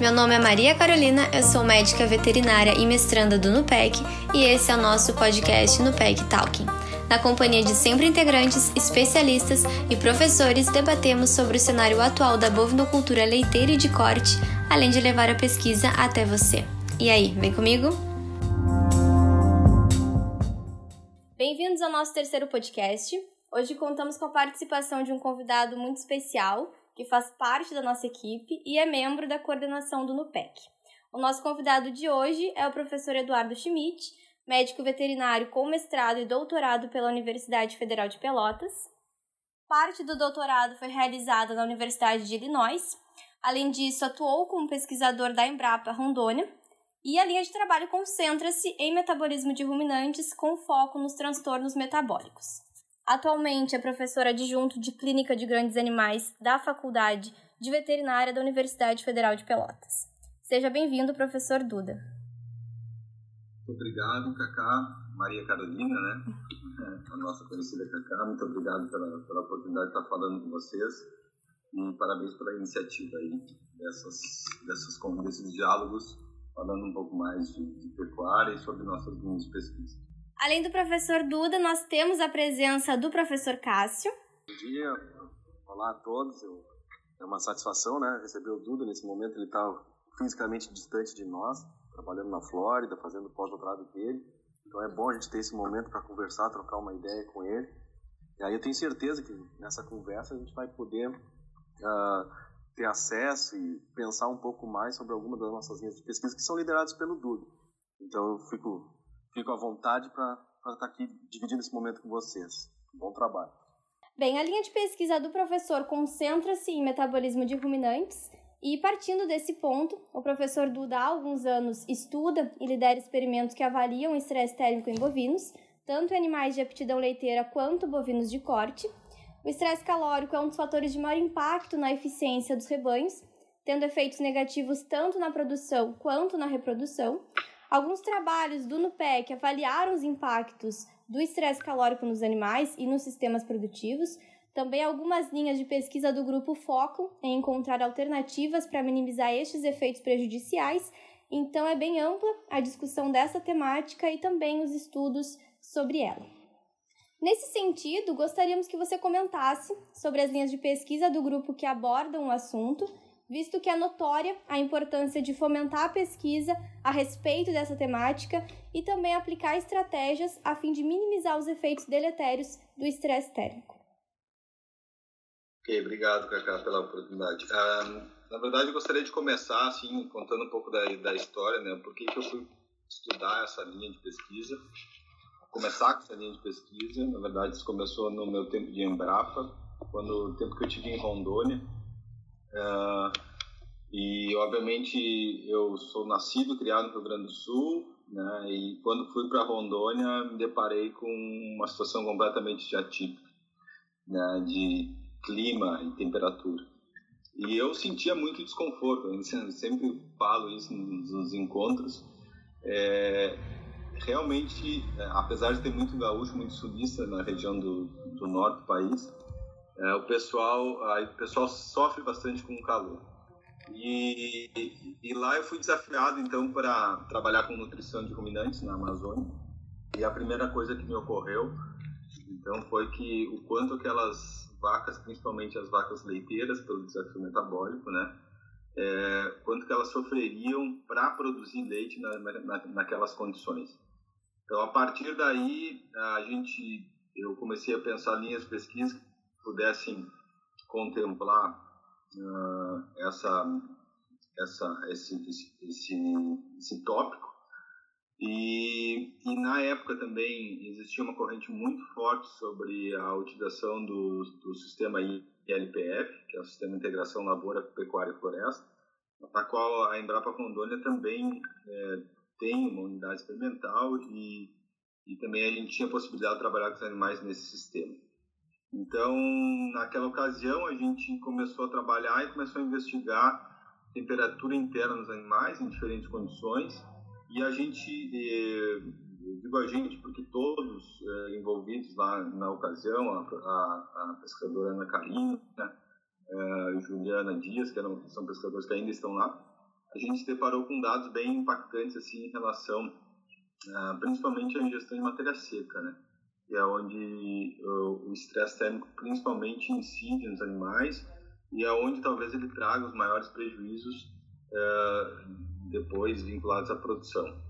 Meu nome é Maria Carolina, eu sou médica veterinária e mestranda do NUPEC e esse é o nosso podcast NUPEC Talking. Na companhia de sempre integrantes, especialistas e professores, debatemos sobre o cenário atual da bovinocultura leiteira e de corte, além de levar a pesquisa até você. E aí, vem comigo? Bem-vindos ao nosso terceiro podcast. Hoje contamos com a participação de um convidado muito especial, que faz parte da nossa equipe e é membro da coordenação do NUPEC. O nosso convidado de hoje é o professor Eduardo Schmidt, médico veterinário com mestrado e doutorado pela Universidade Federal de Pelotas. Parte do doutorado foi realizada na Universidade de Illinois. Além disso, atuou como pesquisador da Embrapa Rondônia e a linha de trabalho concentra-se em metabolismo de ruminantes com foco nos transtornos metabólicos. Atualmente é professora adjunto de Clínica de Grandes Animais da Faculdade de Veterinária da Universidade Federal de Pelotas. Seja bem-vindo, professor Duda. Obrigado, Cacá, Maria Carolina, né? A nossa conhecida Cacá. Muito obrigado pela, pela oportunidade de estar falando com vocês e parabéns pela iniciativa aí dessas, dessas, desses diálogos, falando um pouco mais de, de pecuária e sobre nossas linhas de pesquisa. Além do professor Duda, nós temos a presença do professor Cássio. Bom dia, olá a todos. É uma satisfação, né, receber o Duda nesse momento. Ele está fisicamente distante de nós, trabalhando na Flórida, fazendo pós-doutorado dele. Então é bom a gente ter esse momento para conversar, trocar uma ideia com ele. E aí eu tenho certeza que nessa conversa a gente vai poder uh, ter acesso e pensar um pouco mais sobre algumas das nossas linhas de pesquisa que são lideradas pelo Duda. Então eu fico, fico à vontade para estar tá aqui dividindo esse momento com vocês. Bom trabalho. Bem, a linha de pesquisa do professor concentra-se em metabolismo de ruminantes e partindo desse ponto, o professor Duda há alguns anos estuda e lidera experimentos que avaliam o estresse térmico em bovinos, tanto em animais de aptidão leiteira quanto bovinos de corte. O estresse calórico é um dos fatores de maior impacto na eficiência dos rebanhos, tendo efeitos negativos tanto na produção quanto na reprodução. Alguns trabalhos do NUPEC avaliaram os impactos do estresse calórico nos animais e nos sistemas produtivos, também algumas linhas de pesquisa do grupo focam em encontrar alternativas para minimizar estes efeitos prejudiciais, então é bem ampla a discussão dessa temática e também os estudos sobre ela. Nesse sentido, gostaríamos que você comentasse sobre as linhas de pesquisa do grupo que abordam o assunto, visto que é notória a importância de fomentar a pesquisa a respeito dessa temática e também aplicar estratégias a fim de minimizar os efeitos deletérios do estresse térmico. Ok, obrigado, Cacá, pela oportunidade. Ah, na verdade, eu gostaria de começar, assim, contando um pouco da, da história, né? Por que, que eu fui estudar essa linha de pesquisa, começar com essa linha de pesquisa. Na verdade, isso começou no meu tempo de Embrapa, quando o tempo que eu tive em Rondônia. Ah, e, obviamente, eu sou nascido e criado no Rio Grande do Sul, né? E quando fui para Rondônia, me deparei com uma situação completamente atípica, né? De clima e temperatura. E eu sentia muito desconforto, eu sempre falo isso nos, encontros. É, realmente, é, apesar de ter muito gaúcho, muito sulista na região do, do norte do país, é, o pessoal aí, o pessoal sofre bastante com o calor. E, e, e lá eu fui desafiado então para trabalhar com nutrição de ruminantes na Amazônia. E a primeira coisa que me ocorreu então foi que o quanto aquelas vacas, principalmente as vacas leiteiras, pelo desafio metabólico, né? É, quanto que elas sofreriam para produzir leite na, na, naquelas condições. Então, a partir daí, a gente, eu comecei a pensar linhas de pesquisa pudessem contemplar uh, essa, essa, esse, esse, esse tópico e, e, na época também existia uma corrente muito forte sobre a utilização do, do sistema ILPF, que é o Sistema de Integração Lavoura, Pecuária e Floresta, na qual a Embrapa Rondônia também é, tem uma unidade experimental e, e também a gente tinha a possibilidade de trabalhar com os animais nesse sistema. Então, naquela ocasião, a gente começou a trabalhar e começou a investigar temperatura interna nos animais em diferentes condições e a gente, eh, digo a gente porque todos eh, envolvidos lá na ocasião, a, a, a pescadora Ana Carina, eh, Juliana Dias, que eram, são pescadores que ainda estão lá, a gente se deparou com dados bem impactantes assim em relação, uh, principalmente à ingestão de matéria seca, né? Que é onde o estresse térmico principalmente incide nos animais e é onde talvez ele traga os maiores prejuízos uh, depois vinculados à produção.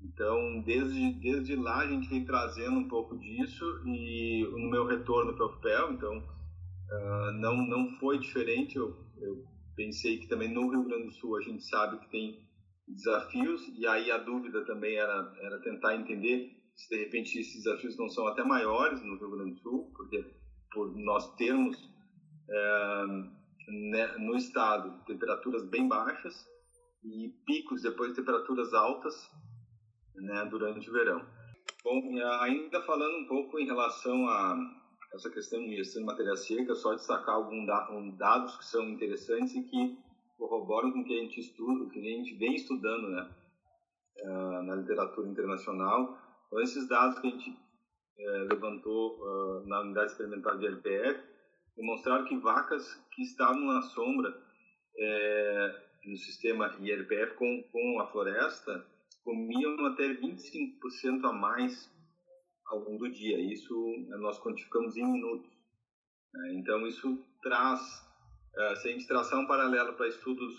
Então, desde, desde lá a gente vem trazendo um pouco disso e no meu retorno para o FPEL, então, uh, não, não foi diferente. Eu, eu pensei que também no Rio Grande do Sul a gente sabe que tem desafios e aí a dúvida também era, era tentar entender de repente esses desafios não são até maiores no Rio Grande do Sul, porque por nós termos é, né, no estado temperaturas bem baixas e picos depois de temperaturas altas né, durante o verão. Bom, ainda falando um pouco em relação a essa questão de gestão de matéria seca, só destacar alguns dados que são interessantes e que corroboram com o que a gente estuda, o que a gente vem estudando, né, uh, na literatura internacional. Então, esses dados que a gente uh, levantou uh, na unidade experimental de LPF demonstraram que vacas que estavam na sombra eh, no sistema ILPF com, com a floresta comiam até 25% a mais ao longo do dia. Isso nós quantificamos em minutos. Né? Então, isso traz, se a gente traçar um paralelo para estudos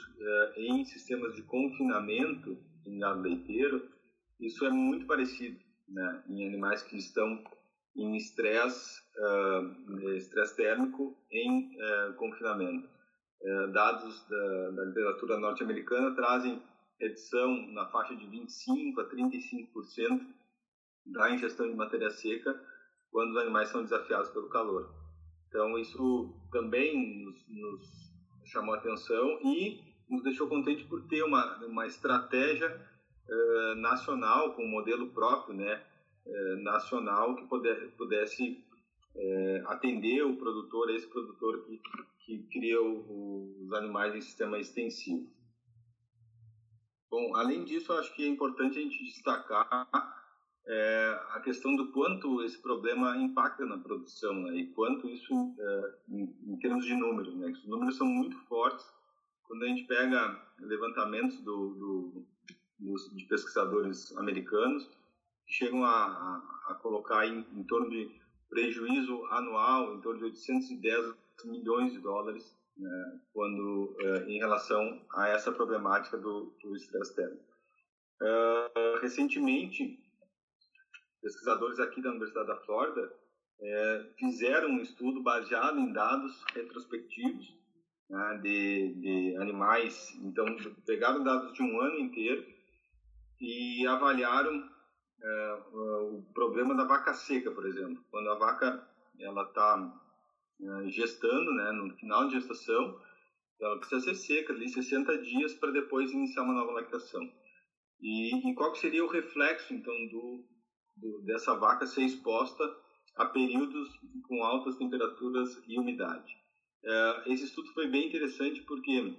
em sistemas de confinamento em gado leiteiro, isso é muito parecido né? em animais que estão em estresse uh, estresse térmico em confinamento. dados da, da literatura norte-americana trazem redução na faixa de 25 a 35% da ingestão de matéria seca quando os animais são desafiados pelo calor. Então, isso também nos, nos chamou a atenção e nos deixou contente por ter uma, uma estratégia uh, nacional, com um modelo próprio, né, uh, nacional, que puder, pudesse uh, atender o produtor, esse produtor que, que cria o, os animais em sistema extensivo. Bom, além disso, acho que é importante a gente destacar é, a questão do quanto esse problema impacta na produção né, e quanto isso, é, em, em, termos de números, né, os números são muito fortes. Quando a gente pega levantamentos do, do, dos, de pesquisadores americanos, que chegam a, a, a colocar em, em, torno de prejuízo anual, em torno de 810 milhões de dólares, né, quando, é, em relação a essa problemática do, do estresse térmico. Uh, recentemente, pesquisadores aqui da Universidade da Flórida é, fizeram um estudo baseado em dados retrospectivos né, de, de animais. Então, pegaram dados de um ano inteiro e avaliaram é, o problema da vaca seca, por exemplo. Quando a vaca ela está é, gestando, né, no final de gestação, ela precisa ser seca ali 60 dias para depois iniciar uma nova lactação. E, e qual seria o reflexo então do do, dessa vaca ser exposta a períodos com altas temperaturas e umidade. É, esse estudo foi bem interessante porque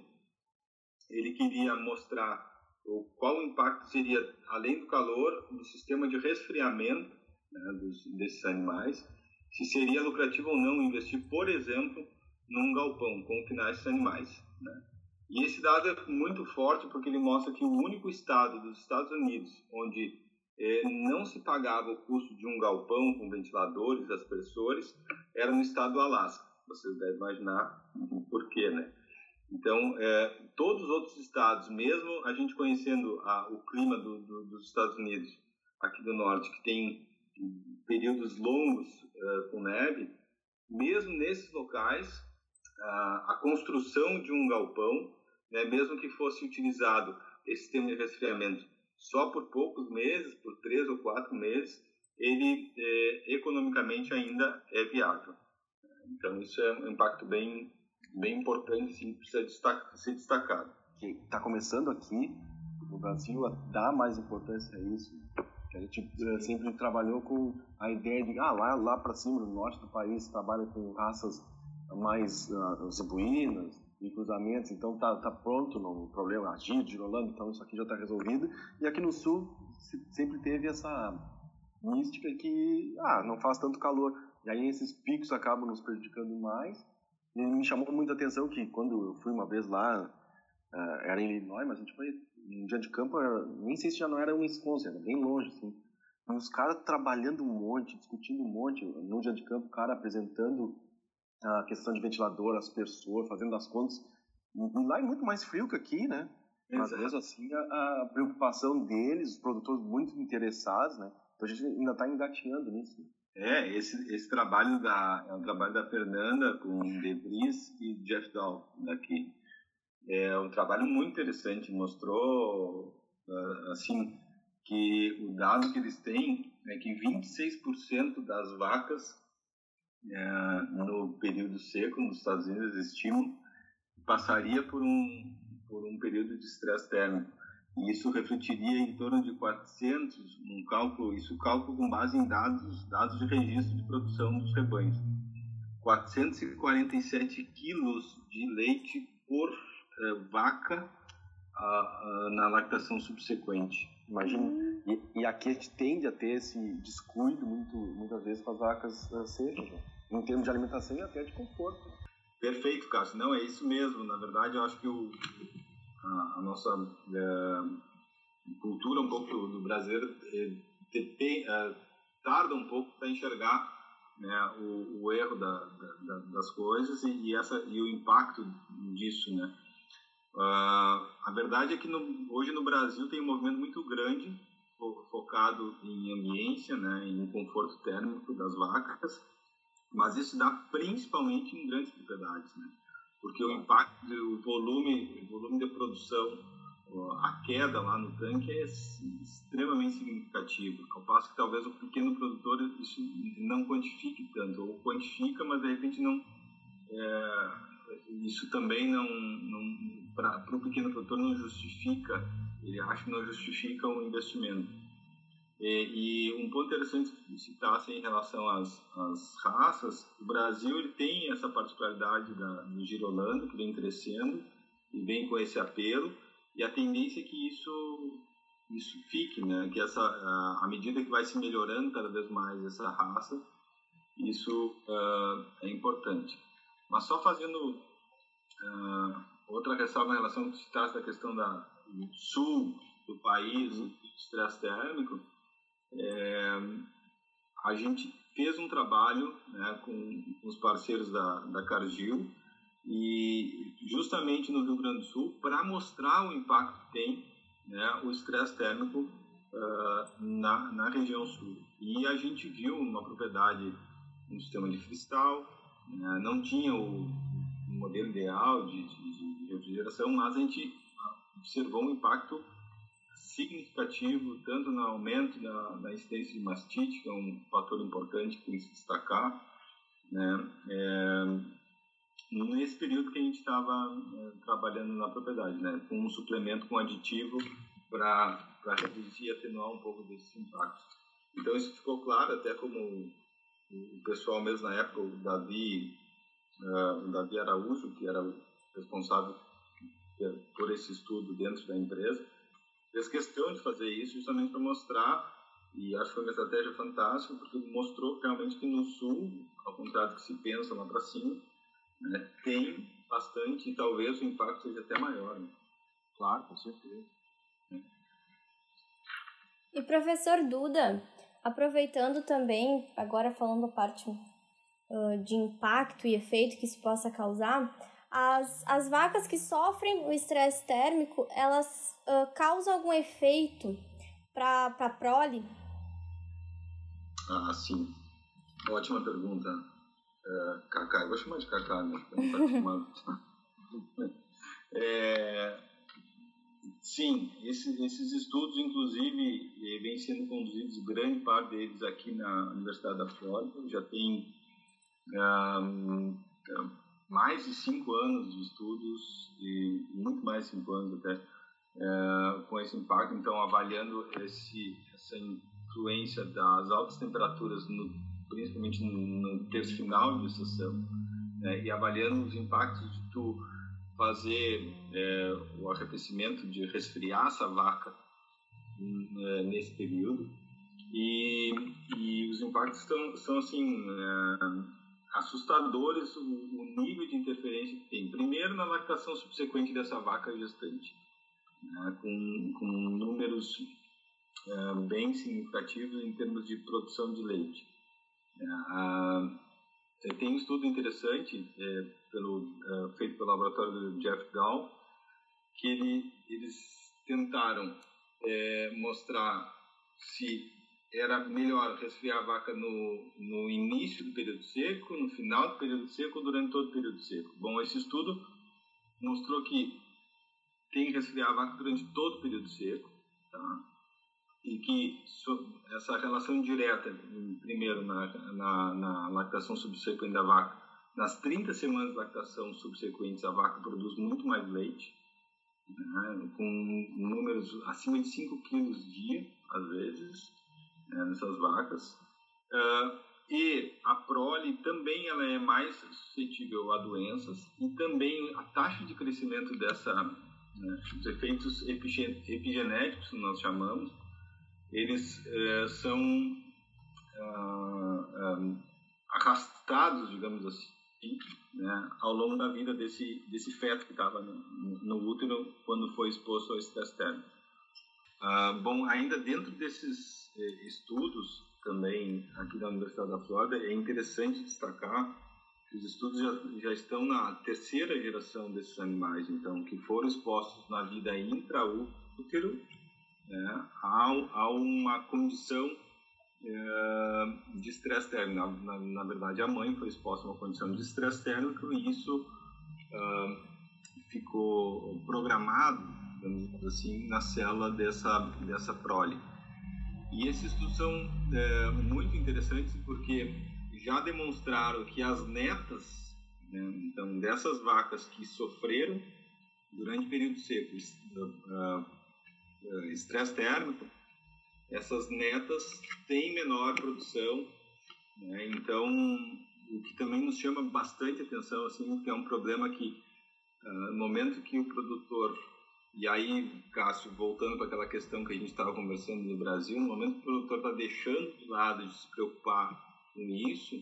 ele queria mostrar o, qual o impacto seria, além do calor, no sistema de resfriamento né, dos, desses animais, se seria lucrativo ou não investir, por exemplo, num galpão, confinar esses animais. Né? E esse dado é muito forte porque ele mostra que o único estado dos Estados Unidos onde é, não se pagava o custo de um galpão com ventiladores, aspersores, era no estado do Alasca. Vocês devem imaginar por quê, né? Então, é, todos os outros estados, mesmo a gente conhecendo a, o clima do, do, dos Estados Unidos, aqui do norte, que tem períodos longos é, com neve, mesmo nesses locais, a, a construção de um galpão, né, mesmo que fosse utilizado esse sistema de resfriamento só por poucos meses, por três ou quatro meses, ele é, economicamente ainda é viável. Então isso é um impacto bem, bem importante, sim, precisa destacar, ser destacado. Está começando aqui no Brasil a dar mais importância a isso. A gente eh, sempre trabalhou com a ideia de, ah, lá, lá para cima, no norte do país, trabalha com raças mais uh, zebuínas, e cruzamentos, então tá, tá pronto no problema, agir, girolando, então isso aqui já está resolvido. E aqui no sul sempre teve essa mística que, ah, não faz tanto calor. E aí esses picos acabam nos prejudicando mais. E me chamou muita atenção que quando eu fui uma vez lá uh, era em Illinois, mas a gente foi um dia de campo, nem sei se já não era um Wisconsin, era bem longe, assim. E os caras trabalhando um monte, discutindo um monte, no dia de campo, o cara apresentando a questão de ventilador, aspersor, fazendo as contas. E lá é muito mais frio que aqui, né? Mas mesmo assim, a, a, preocupação deles, os produtores muito interessados, né? Então a gente ainda está engatinhando nisso. É, esse, esse trabalho da, é um trabalho da Fernanda com Debris e Jeff Dahl daqui. É um trabalho muito interessante, mostrou, ah, assim, que o dado que eles têm é que 26% das vacas é, no período seco nos Estados Unidos estimam passaria por um por um período de estresse térmico e isso refletiria em torno de 400 um cálculo isso cálculo com base em dados dados de registro de produção dos rebanhos. 447 quilos de leite por eh, vaca na lactação subsequente. Imagina. Hum. e, e, aqui a gente tende a ter esse descuido muito muitas vezes com as vacas uh, secas né? em termos de alimentação e até de conforto. Perfeito Cássio. Não é isso mesmo. Na verdade eu acho que o a, a nossa é, cultura um pouco do brasileiro é, é, tarda um pouco para enxergar né, o, o erro da, da, das coisas e, e, essa e o impacto disso, né? Uh, a verdade é que no, hoje no Brasil tem um movimento muito grande fo, focado em ambiência, né, em conforto térmico das vacas, mas isso dá principalmente em grandes propriedades, né? Porque o impacto do volume, o volume de produção, a queda lá no tanque é extremamente significativo. Ao passo que talvez o pequeno produtor isso não quantifique tanto, ou quantifica, mas de repente não. É, isso também não, não para o pequeno produtor não justifica, ele acha que não justifica o investimento. E, e, um ponto interessante de citar assim, em relação às, às, raças, o Brasil ele tem essa particularidade da, do girolando, que vem crescendo e vem com esse apelo, e a tendência é que isso, isso fique, né? que essa, à medida que vai se melhorando cada vez mais essa raça, isso uh, é importante. Mas só fazendo uh, outra ressalva em relação que citasse da questão da, do sul do país, do estresse térmico, é, a gente fez um trabalho né, com, os parceiros da, da Cargill e justamente no Rio Grande do Sul para mostrar o impacto que tem né, o estresse térmico uh, na, na região sul. E a gente viu uma propriedade um sistema de cristal, né, não tinha o, o modelo ideal de, de, de refrigeração, mas a gente observou um impacto significativo tanto no aumento da, da incidência de mastite, que é um fator importante que tem que se destacar, né? É, nesse período que a gente estava é, trabalhando na propriedade, né? com um suplemento com aditivo para reduzir e atenuar um pouco desses impactos. Então isso ficou claro, até como o pessoal mesmo na época, o Davi, uh, o Davi Araújo, que era responsável por esse estudo dentro da empresa, fez questão de fazer isso justamente para mostrar, e acho que foi uma estratégia fantástica, porque mostrou realmente que no Sul, ao contrário do que se pensa lá para cima, né, tem bastante e talvez o impacto seja até maior. Né? Claro, com certeza. E professor Duda, aproveitando também, agora falando a parte uh, de impacto e efeito que isso possa causar, as, as vacas que sofrem o estresse térmico, elas uh, causa algum efeito para a prole? Ah, sim. Ótima pergunta. É, Cacá, eu vou chamar de Cacá, né? é, sim, esses, esses estudos, inclusive, eh, vêm sendo conduzidos, grande parte deles aqui na Universidade da Flórida. Já tem um, mais de cinco anos de estudos, e muito mais de cinco anos até, é, com esse impacto. Então, avaliando esse, essa influência das altas temperaturas, no, principalmente no, no terço final de estação, né, e avaliando os impactos de tu fazer é, o arrefecimento, de resfriar essa vaca é, nesse período. E, e os impactos são assim, é, assustadores o, nível de interferência que tem. Primeiro, na lactação subsequente dessa vaca gestante, né, com, com números é, bem significativos em termos de produção de leite. É, tem um estudo interessante é, pelo, é, feito pelo laboratório do Jeff Gall, que ele, eles tentaram é, mostrar se era melhor resfriar a vaca no, no início do período seco, no final do período seco ou durante todo o período seco. Bom, esse estudo mostrou que tem que resfriar a vaca durante todo o período seco, tá? e que essa relação direta, primeiro na, na, na lactação subsequente da vaca, nas 30 semanas de lactação subsequentes a vaca produz muito mais leite, né? com números acima de 5 quilos dia, às vezes, né, nessas vacas. Uh, e a prole também ela é mais suscetível a doenças e também a taxa de crescimento dessa, né, os efeitos epigenéticos nós chamamos, eles uh, são uh, arrastados, digamos assim, né, ao longo da vida desse, desse feto que estava no, no, útero quando foi exposto ao estresse térmico. Ah, bom, ainda dentro desses eh, estudos também aqui da Universidade da Flórida, é interessante destacar que os estudos já, já estão na terceira geração desses animais, então, que foram expostos na vida intraútero né, a, a uma condição é, de estresse térmico. Na, na, na, verdade, a mãe foi exposta a uma condição de estresse térmico e isso uh, ficou programado, assim, na célula dessa, dessa prole. E esses estudos são é, muito interessantes porque já demonstraram que as netas, né, então dessas vacas que sofreram durante o período seco uh, uh, estresse térmico, essas netas têm menor produção. Né, então, o que também nos chama bastante atenção, assim, que é um problema que uh, no momento que o produtor e aí, Cássio, voltando para aquela questão que a gente estava conversando no Brasil, no momento que o produtor está deixando de lado de se preocupar com isso,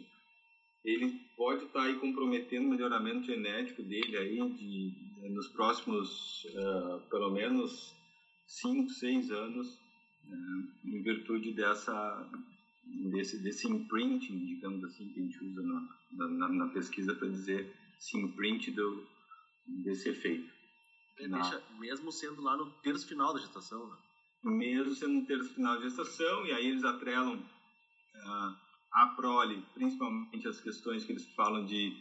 ele pode estar tá aí comprometendo o melhoramento genético dele aí de, nos próximos, uh, pelo menos, 5, 6 anos, uh, em virtude dessa, desse, desse imprinting, digamos assim, que a gente usa na, na, na pesquisa para dizer esse imprint do, desse efeito. Deixa, mesmo sendo lá no terço final da gestação, né? Mesmo sendo no terço final da gestação, e aí eles atrelam uh, a prole, principalmente as questões que eles falam de,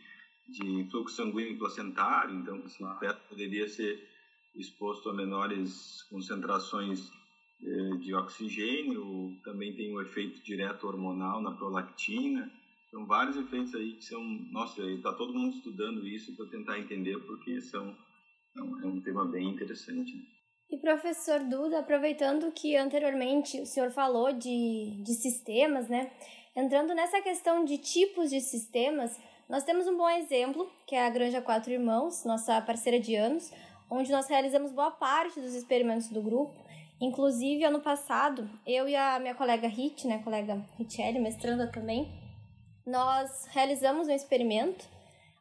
de fluxo sanguíneo placentário, então que esse feto poderia ser exposto a menores concentrações eh, de oxigênio, também tem um efeito direto hormonal na prolactina, são vários efeitos aí que são, nossa, está todo mundo estudando isso para tentar entender porque são é um tema bem interessante. E professor Duda, aproveitando que anteriormente o senhor falou de, de sistemas, né? Entrando nessa questão de tipos de sistemas, nós temos um bom exemplo, que é a Granja Quatro Irmãos, nossa parceira de anos, onde nós realizamos boa parte dos experimentos do grupo. Inclusive, ano passado, eu e a minha colega Rit, né, colega Richelle, mestranda também, nós realizamos um experimento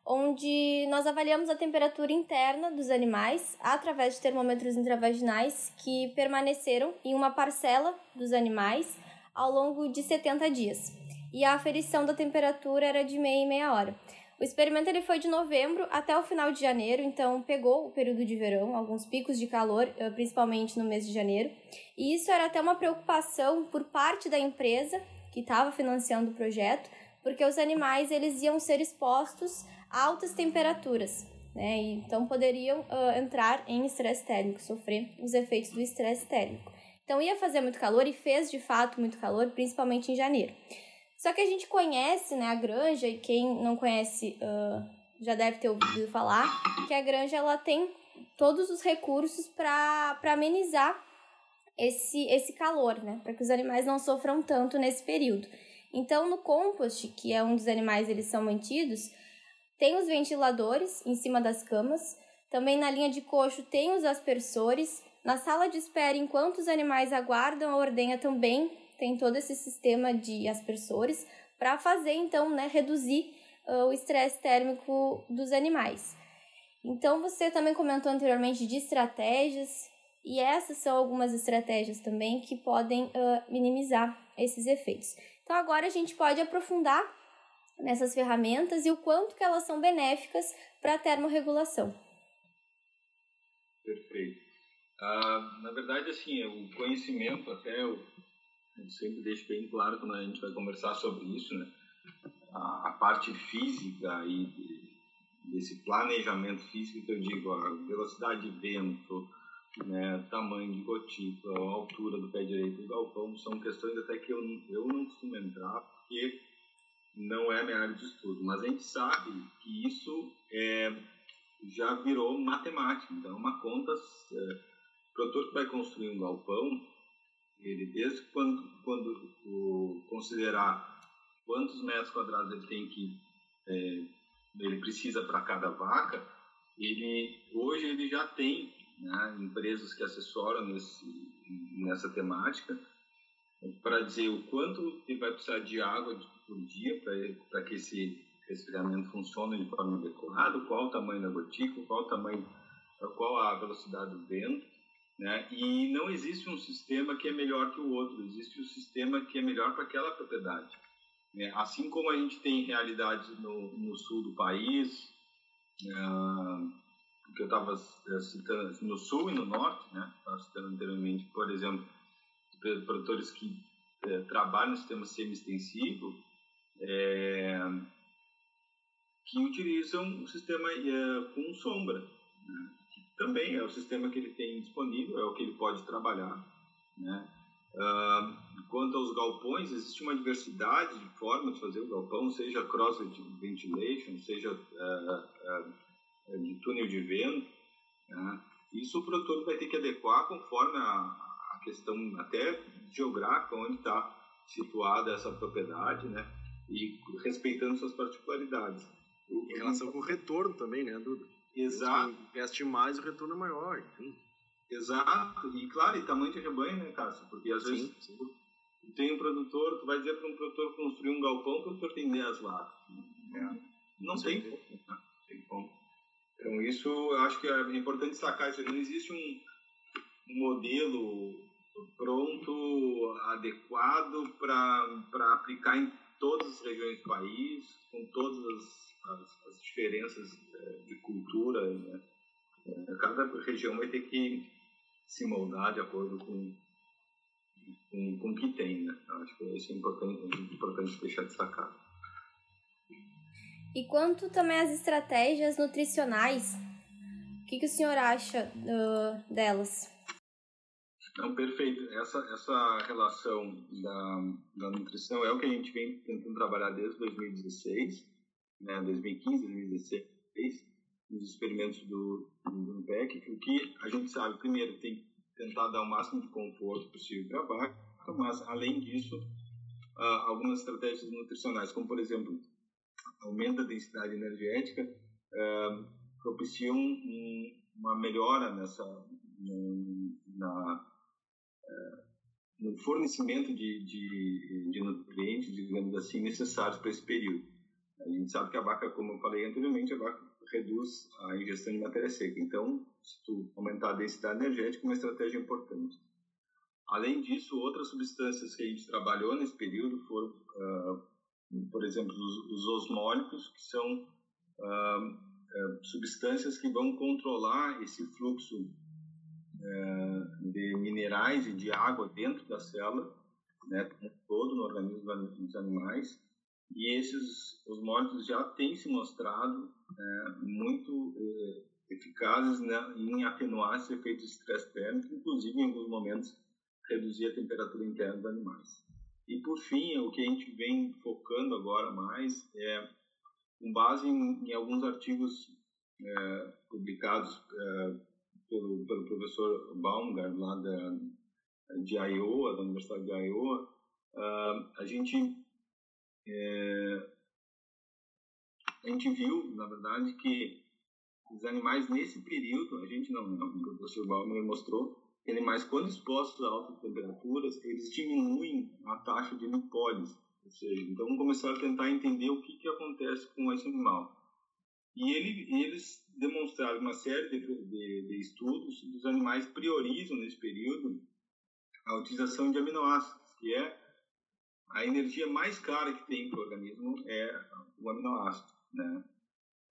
onde nós avaliamos a temperatura interna dos animais através de termômetros intravaginais que permaneceram em uma parcela dos animais ao longo de 70 dias. E a aferição da temperatura era de meia e meia hora. O experimento ele foi de novembro até o final de janeiro, então pegou o período de verão, alguns picos de calor, eh, principalmente no mês de janeiro. E isso era até uma preocupação por parte da empresa que estava financiando o projeto, porque os animais eles iam ser expostos altas temperaturas, né? Então poderiam uh, entrar em estresse térmico, sofrer os efeitos do estresse térmico. Então ia fazer muito calor e fez de fato muito calor, principalmente em janeiro. Só que a gente conhece né, a granja, e quem não conhece uh, já deve ter ouvido falar, que a granja ela tem todos os recursos para amenizar esse, esse calor, né? Para que os animais não sofram tanto nesse período. Então, no compost, que é um dos animais eles são mantidos, tem os ventiladores em cima das camas. Também na linha de coxo tem os aspersores. Na sala de espera, enquanto os animais aguardam a ordenha, também tem todo esse sistema de aspersores para fazer, então, né, reduzir uh, o estresse térmico dos animais. Então, você também comentou anteriormente de estratégias, e essas são algumas estratégias também que podem uh, minimizar esses efeitos. Então, agora a gente pode aprofundar nessas ferramentas e o quanto que elas são benéficas para a termorregulação. Perfeito. Ah, na verdade, assim, o conhecimento, até eu, eu, sempre deixo bem claro quando a gente vai conversar sobre isso, né? A, a parte física e desse planejamento físico que eu digo, a velocidade de vento, né, tamanho de gotícula, altura do pé direito do galpão, são questões até que eu, eu não costumo entrar, porque não é minha área de estudo. Mas a gente sabe que isso é, já virou matemática, então é uma conta. É, produtor que vai construir um galpão, ele desde quando, quando o, considerar quantos metros quadrados ele tem que é, ele precisa para cada vaca, ele hoje ele já tem né, empresas que assessoram nesse, nessa temática para dizer o quanto ele vai precisar de água por dia para que esse resfriamento funcione de forma adequada, qual o tamanho da gotícula, qual o tamanho, qual a velocidade do vento, né? E não existe um sistema que é melhor que o outro, existe um sistema que é melhor para aquela propriedade. Né? Assim como a gente tem realidades no, no sul do país, uh, que eu estava eh, citando no sul e no norte, né? Citando anteriormente, por exemplo, produtores que é, trabalham no sistema semi-extensivo, é, que utilizam o sistema é, com sombra, né? que também é o sistema que ele tem disponível, é o que ele pode trabalhar. Né? Uh, quanto aos galpões, existe uma diversidade de formas de fazer o galpão, seja cross ventilation, seja uh, uh, de túnel de vento. Né? Isso o produtor vai ter que adequar conforme a, a questão até geográfica, onde está situada essa propriedade, né? e respeitando suas particularidades. Em relação com o retorno também, né, Duda? Exato. Investe mais, o retorno é maior, enfim. Exato, e claro, e tamanho de rebanho, né, Cássio? Porque às vezes sim. tem um produtor, tu vai dizer para um produtor construir um galpão, o produtor tem 10 vacas. É. Não tem como, né? tem como. Então, isso eu acho que é importante destacar isso. Não existe um, um modelo pronto, adequado para aplicar em todas as regiões do país, com todas as, as, as diferenças é, de cultura. Né? É, cada região vai ter que se moldar de acordo com, com, com o que tem. Né? Acho que isso é importante, é importante deixar destacado. E quanto também às estratégias nutricionais, o que, que o senhor acha delas? Não, perfeito. Essa, essa relação da, da nutrição é o que a gente vem tentando trabalhar desde 2016, né, 2015, 2016, nos experimentos do, do INPEC. O que a gente sabe, primeiro, tem que tentar dar o máximo de conforto possível para a vaca, mas, além disso, uh, algumas estratégias nutricionais, como, por exemplo, aumento da densidade energética, uh, propiciam um, uma melhora nessa na no fornecimento de, de, de, nutrientes, digamos assim, necessários para esse período. A gente sabe que a vaca, como eu falei anteriormente, a vaca reduz a ingestão de matéria seca. Então, se tu aumentar a densidade energética, é uma estratégia importante. Além disso, outras substâncias que a gente trabalhou nesse período foram, uh, por exemplo, os, os, osmólicos, que são uh, uh, substâncias que vão controlar esse fluxo de minerais e de água dentro da célula, né, todo no organismo dos animais. E esses osmólicos já têm se mostrado é, muito é, eficazes né, em atenuar esse efeito de estresse térmico, inclusive em alguns momentos reduzir a temperatura interna dos animais. E por fim, o que a gente vem focando agora mais é, com base em, em alguns artigos é, publicados é, pelo, pelo professor Baumgart, lá da, de Iowa, da Universidade de Iowa, uh, a gente é, a gente viu, na verdade, que os animais nesse período, a gente não, não o professor Baumgart mostrou, que animais quando expostos a altas temperaturas, eles diminuem a taxa de lipólise. Ou seja, então começaram a tentar entender o que, que acontece com esse animal. E ele, eles demonstraram uma série de, de, de estudos dos animais priorizam nesse período a utilização de aminoácidos, que é a energia mais cara que tem para o organismo é o aminoácido, né?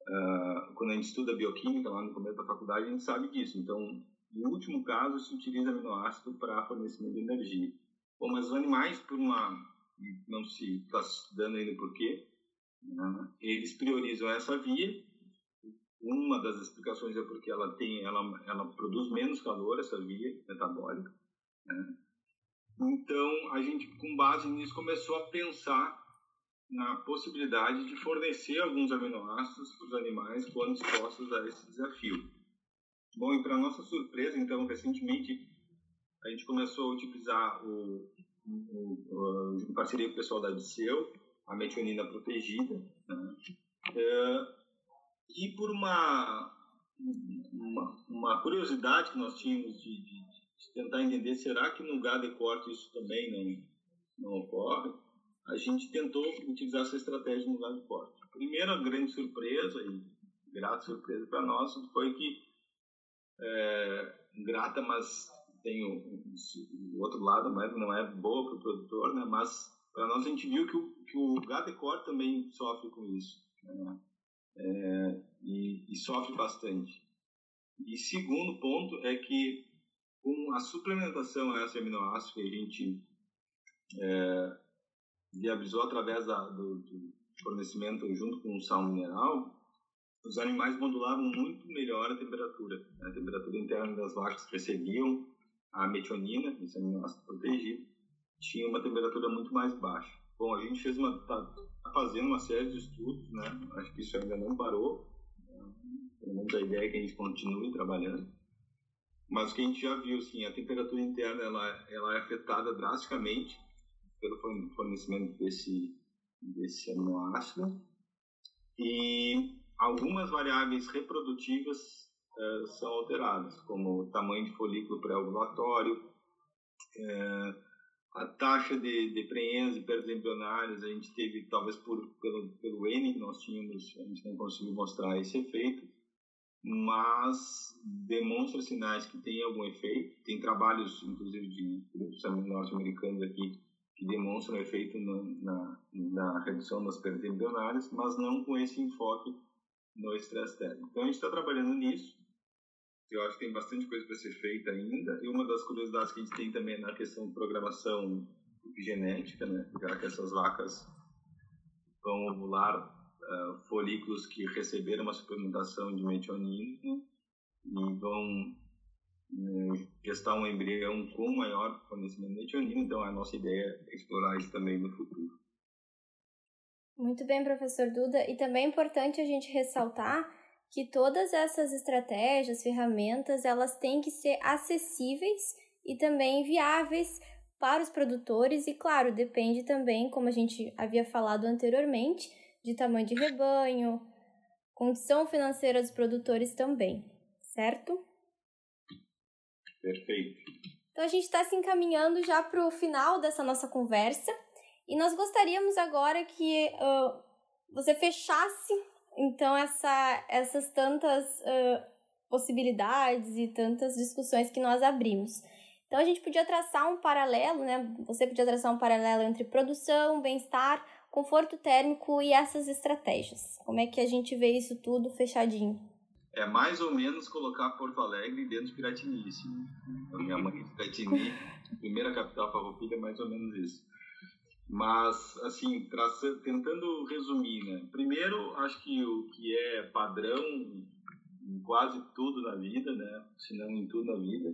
Uh, quando a gente estuda bioquímica lá no começo da faculdade, a gente sabe disso. Então, no último caso, se utiliza aminoácido para fornecimento de energia. Bom, mas os animais, por uma não se está dando ainda por quê, né? eles priorizam essa via. Uma das explicações é porque ela tem, ela, ela produz menos calor essa via metabólica. Né? Então a gente, com base nisso, começou a pensar na possibilidade de fornecer alguns aminoácidos para os animais quando expostos a esse desafio. Bom, e para nossa surpresa, então, recentemente a gente começou a utilizar o em parceria com o pessoal da Diceu, a metionina protegida. Né? É, e por uma, uma, uma, curiosidade que nós tínhamos de, de, de, tentar entender, será que no gado de corte isso também não, não ocorre? A gente tentou utilizar essa estratégia no gado de corte. A primeira grande surpresa, e grata surpresa para nós, foi que, é, grata, mas tem o, o, outro lado, mas não é boa para o produtor, né? Mas para nós a gente viu que o, que o gado de corte também sofre com isso, né? É, e, e, sofre bastante. E segundo ponto é que com a suplementação a esse aminoácido que a gente é, viabilizou através da, do, do fornecimento junto com o sal mineral, os animais modulavam muito melhor a temperatura. Né? A temperatura interna das vacas recebiam a metionina, esse aminoácido protegido, tinha uma temperatura muito mais baixa. Bom, a gente fez uma, tá, tá fazendo uma série de estudos, né? Acho que isso ainda não parou. Pelo menos a ideia é que a gente continue trabalhando. Mas o que a gente já viu, assim, a temperatura interna ela, ela é afetada drasticamente pelo fornecimento desse, desse aminoácido. E algumas variáveis reprodutivas é, são alteradas, como o tamanho de folículo pré-ovulatório, é, a taxa de, de preense perdas embrionárias, a gente teve, talvez por, pelo, pelo N nós tínhamos, a gente não conseguiu mostrar esse efeito, mas demonstra sinais que tem algum efeito. Tem trabalhos, inclusive, de grupos norte-americanos aqui, que demonstram efeito na, na, na redução das perdas embrionárias, mas não com esse enfoque no estresse térmico. Então, a gente está trabalhando nisso. Eu acho que tem bastante coisa para ser feita ainda. E uma das curiosidades que a gente tem também é na questão de programação genética, né? Já que essas vacas vão ovular uh, folículos que receberam uma suplementação de metionina e vão uh, gestar um embrião com maior fornecimento de metionina. Então, a nossa ideia é explorar isso também no futuro. Muito bem, professor Duda. E também é importante a gente ressaltar que todas essas estratégias, ferramentas, elas têm que ser acessíveis e também viáveis para os produtores e claro, depende também, como a gente havia falado anteriormente, de tamanho de rebanho, condição financeira dos produtores também, certo? Perfeito. Então a gente está se encaminhando já para o final dessa nossa conversa e nós gostaríamos agora que uh, você fechasse então, essa, essas tantas uh, possibilidades e tantas discussões que nós abrimos. Então, a gente podia traçar um paralelo, né? Você podia traçar um paralelo entre produção, bem-estar, conforto térmico e essas estratégias. Como é que a gente vê isso tudo fechadinho? É mais ou menos colocar Porto Alegre dentro de Piratini. Assim. A minha mãe de Piratini, primeira capital farroupilha, é mais ou menos isso. Mas, assim, tentando resumir, né? Primeiro, acho que o que é padrão em quase tudo na vida, né? Se não em tudo na vida,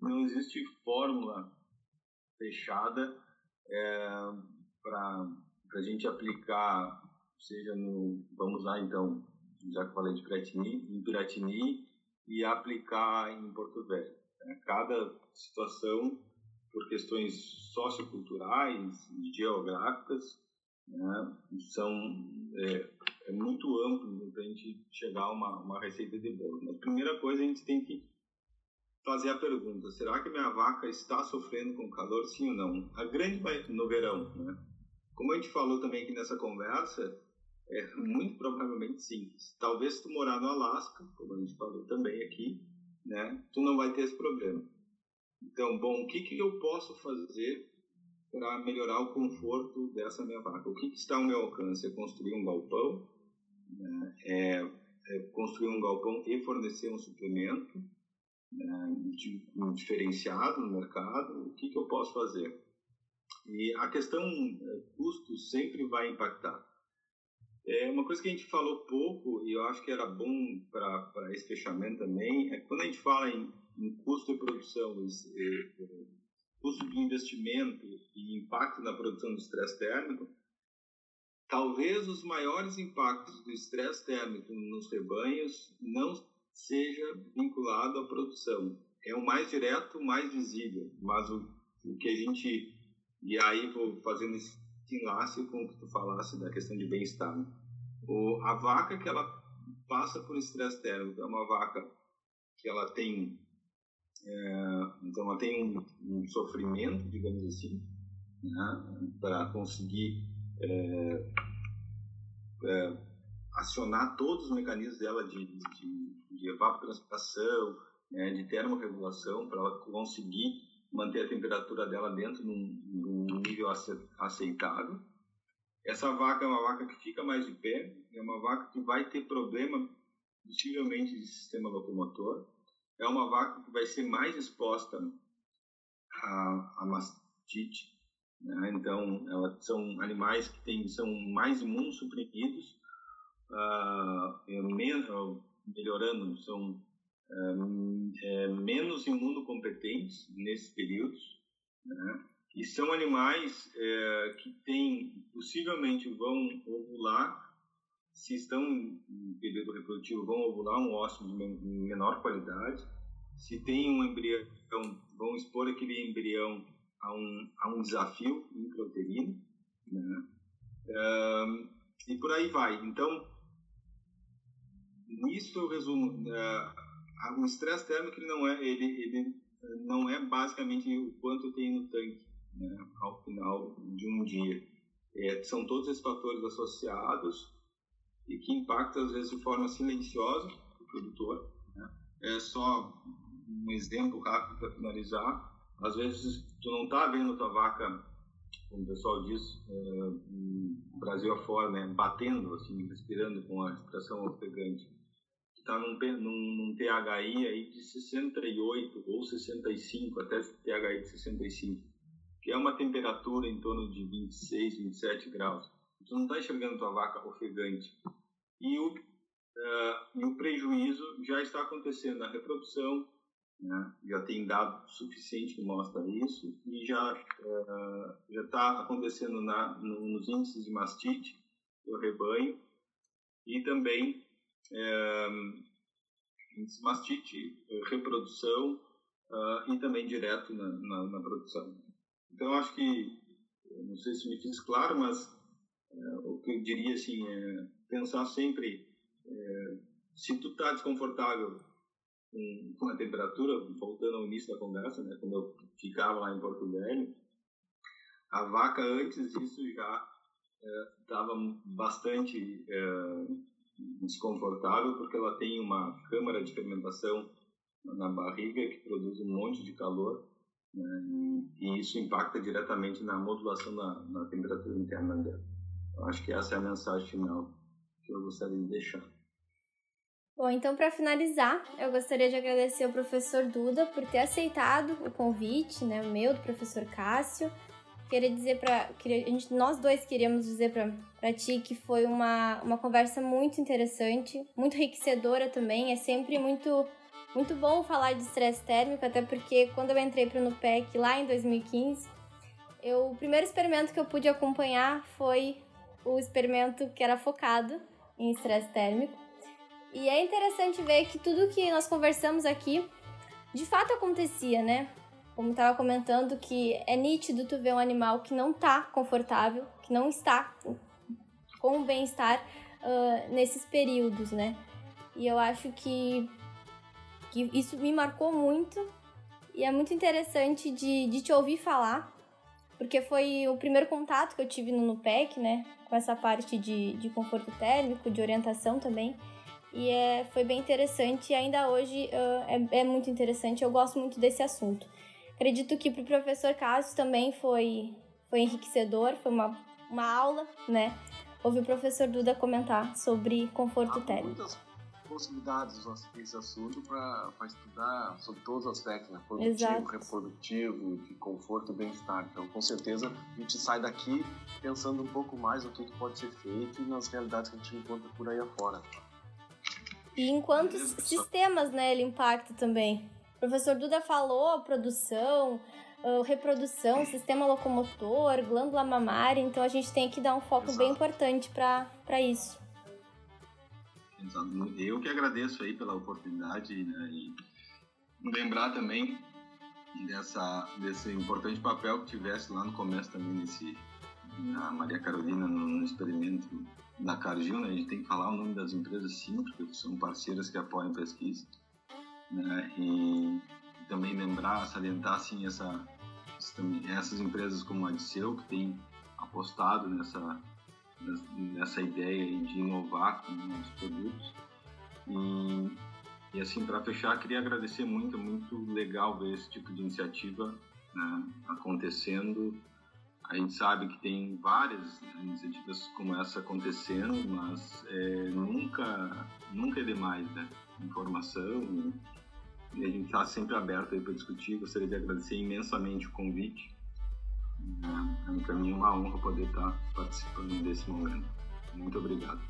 não existe fórmula fechada é, para a gente aplicar, seja no, vamos lá então, já que falei de Piratini, em Piratini e aplicar em Porto Velho. Né? Cada situação por questões socioculturais e geográficas, né, são é, é, muito amplo para a gente chegar a uma, uma receita de bolo. Mas primeira coisa a gente tem que fazer a pergunta: será que minha vaca está sofrendo com calor, sim ou não? A grande no verão, né? Como a gente falou também aqui nessa conversa, é, muito provavelmente sim. Talvez se tu morar no Alasca, como a gente falou também aqui, né, tu não vai ter esse problema. Então, bom, o que, que eu posso fazer para melhorar o conforto dessa minha vaca? O que, que está ao meu alcance? É construir um galpão, né, é, é construir um galpão e fornecer um suplemento né, um diferenciado no mercado. O que, que eu posso fazer? E a questão é, custo sempre vai impactar. É uma coisa que a gente falou pouco e eu acho que era bom para esse fechamento também é quando a gente fala em, em custo de produção, é, custo de investimento e impacto na produção do estresse térmico, talvez os maiores impactos do estresse térmico nos rebanhos não seja vinculado à produção. É o mais direto, o mais visível, mas o, o que a gente e aí vou fazendo esse enlace com o que tu falasse da questão de bem-estar. Né? a vaca que ela passa por estresse térmico é uma vaca que ela tem é, então ela tem um, um, sofrimento, digamos assim, né, para conseguir é, é, acionar todos os mecanismos dela de, de, de evapotranspiração, né, de termorregulação, para ela conseguir manter a temperatura dela dentro de um, nível aceitável. Essa vaca é uma vaca que fica mais de pé, é uma vaca que vai ter problema, possivelmente, de sistema locomotor. É uma vaca que vai ser mais exposta a mastite. Né? Então, são animais que tem, são mais imunossuprimidos, uh, melhorando, são é, menos imunocompetentes nesses períodos, né? e são animais é, que têm, possivelmente vão ovular, se estão em período reprodutivo, vão ovular um ósseo de menor qualidade, se tem um embrião, vão expor aquele embrião a um, a um desafio intrauterino, né? e por aí vai. Então, nisso eu resumo, o estresse térmico ele não é ele, ele não é basicamente o quanto tem no tanque né, ao final de um dia é, são todos esses fatores associados e que impactam às vezes de forma silenciosa o produtor né? é só um exemplo rápido para finalizar às vezes tu não está vendo tua vaca como o pessoal diz é, Brasil afora né batendo assim respirando com a respiração ofegante está num, num, num, THI aí de 68 ou 65, até THI de 65, que é uma temperatura em torno de 26, 27 graus. Tu não está enxergando tua vaca ofegante. E o, uh, e o prejuízo já está acontecendo na reprodução, né? já tem dado suficiente que mostra isso, e já uh, já está acontecendo na, no, nos índices de mastite do rebanho, e também é, mastite, reprodução uh, e também direto na, na, na, produção. Então, acho que, não sei se me fiz claro, mas o que eu diria assim é pensar sempre, é, se tu está desconfortável com, com, a temperatura, voltando ao início da conversa, né, quando eu ficava lá em Porto Velho, a vaca antes disso já estava é, bastante é, desconfortável porque ela tem uma câmara de fermentação na barriga que produz um monte de calor né? e isso impacta diretamente na modulação da, temperatura interna dela. Eu acho que essa é a mensagem final que eu gostaria de deixar. Bom, então para finalizar, eu gostaria de agradecer ao professor Duda por ter aceitado o convite, né, o meu, do professor Cássio, queria dizer para nós dois queríamos dizer para ti que foi uma, uma conversa muito interessante, muito enriquecedora também. É sempre muito muito bom falar de estresse térmico, até porque quando eu entrei para o NUPEC lá em 2015, eu, o primeiro experimento que eu pude acompanhar foi o experimento que era focado em estresse térmico. E é interessante ver que tudo que nós conversamos aqui de fato acontecia, né? como estava comentando, que é nítido tu ver um animal que não está confortável, que não está com bem-estar uh, nesses períodos, né? E eu acho que, que isso me marcou muito e é muito interessante de, de te ouvir falar, porque foi o primeiro contato que eu tive no NUPEC, né? Com essa parte de, de conforto térmico, de orientação também. E é, foi bem interessante e ainda hoje uh, é, é muito interessante. Eu gosto muito desse assunto. Acredito que para o professor Cassius também foi, foi enriquecedor, foi uma, uma aula, né? Ouvir o professor Duda comentar sobre conforto térmico. Muitas possibilidades nesse assunto para estudar sobre todos os aspectos, né? Produtivo, Exato. reprodutivo, de conforto e bem-estar. Então, com certeza, a gente sai daqui pensando um pouco mais no que, que pode ser feito e nas realidades que a gente encontra por aí afora. E em quantos sistemas, né, ele impacta também. O professor Duda falou produção, reprodução, sistema locomotor, glândula mamária, então a gente tem que dar um foco Exato. bem importante para isso. Eu que agradeço aí pela oportunidade né, e lembrar também dessa, desse importante papel que tivesse lá no começo também desse na Maria Carolina no, no experimento da Cargill, né? A gente tem que falar o nome das empresas sim, porque são parceiras que apoiam a pesquisa, né? E também lembrar, salientar assim essa essas empresas como a Diceu que tem apostado nessa nessa ideia de inovar com os produtos. E, e assim, para fechar, queria agradecer muito, é muito legal ver esse tipo de iniciativa né, acontecendo. A gente sabe que tem várias iniciativas como essa acontecendo, mas é, nunca, nunca é demais, né? Informação e a gente está sempre aberto para discutir. Gostaria de agradecer imensamente o convite é, para mim é uma honra poder estar participando desse momento. Muito obrigado.